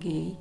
给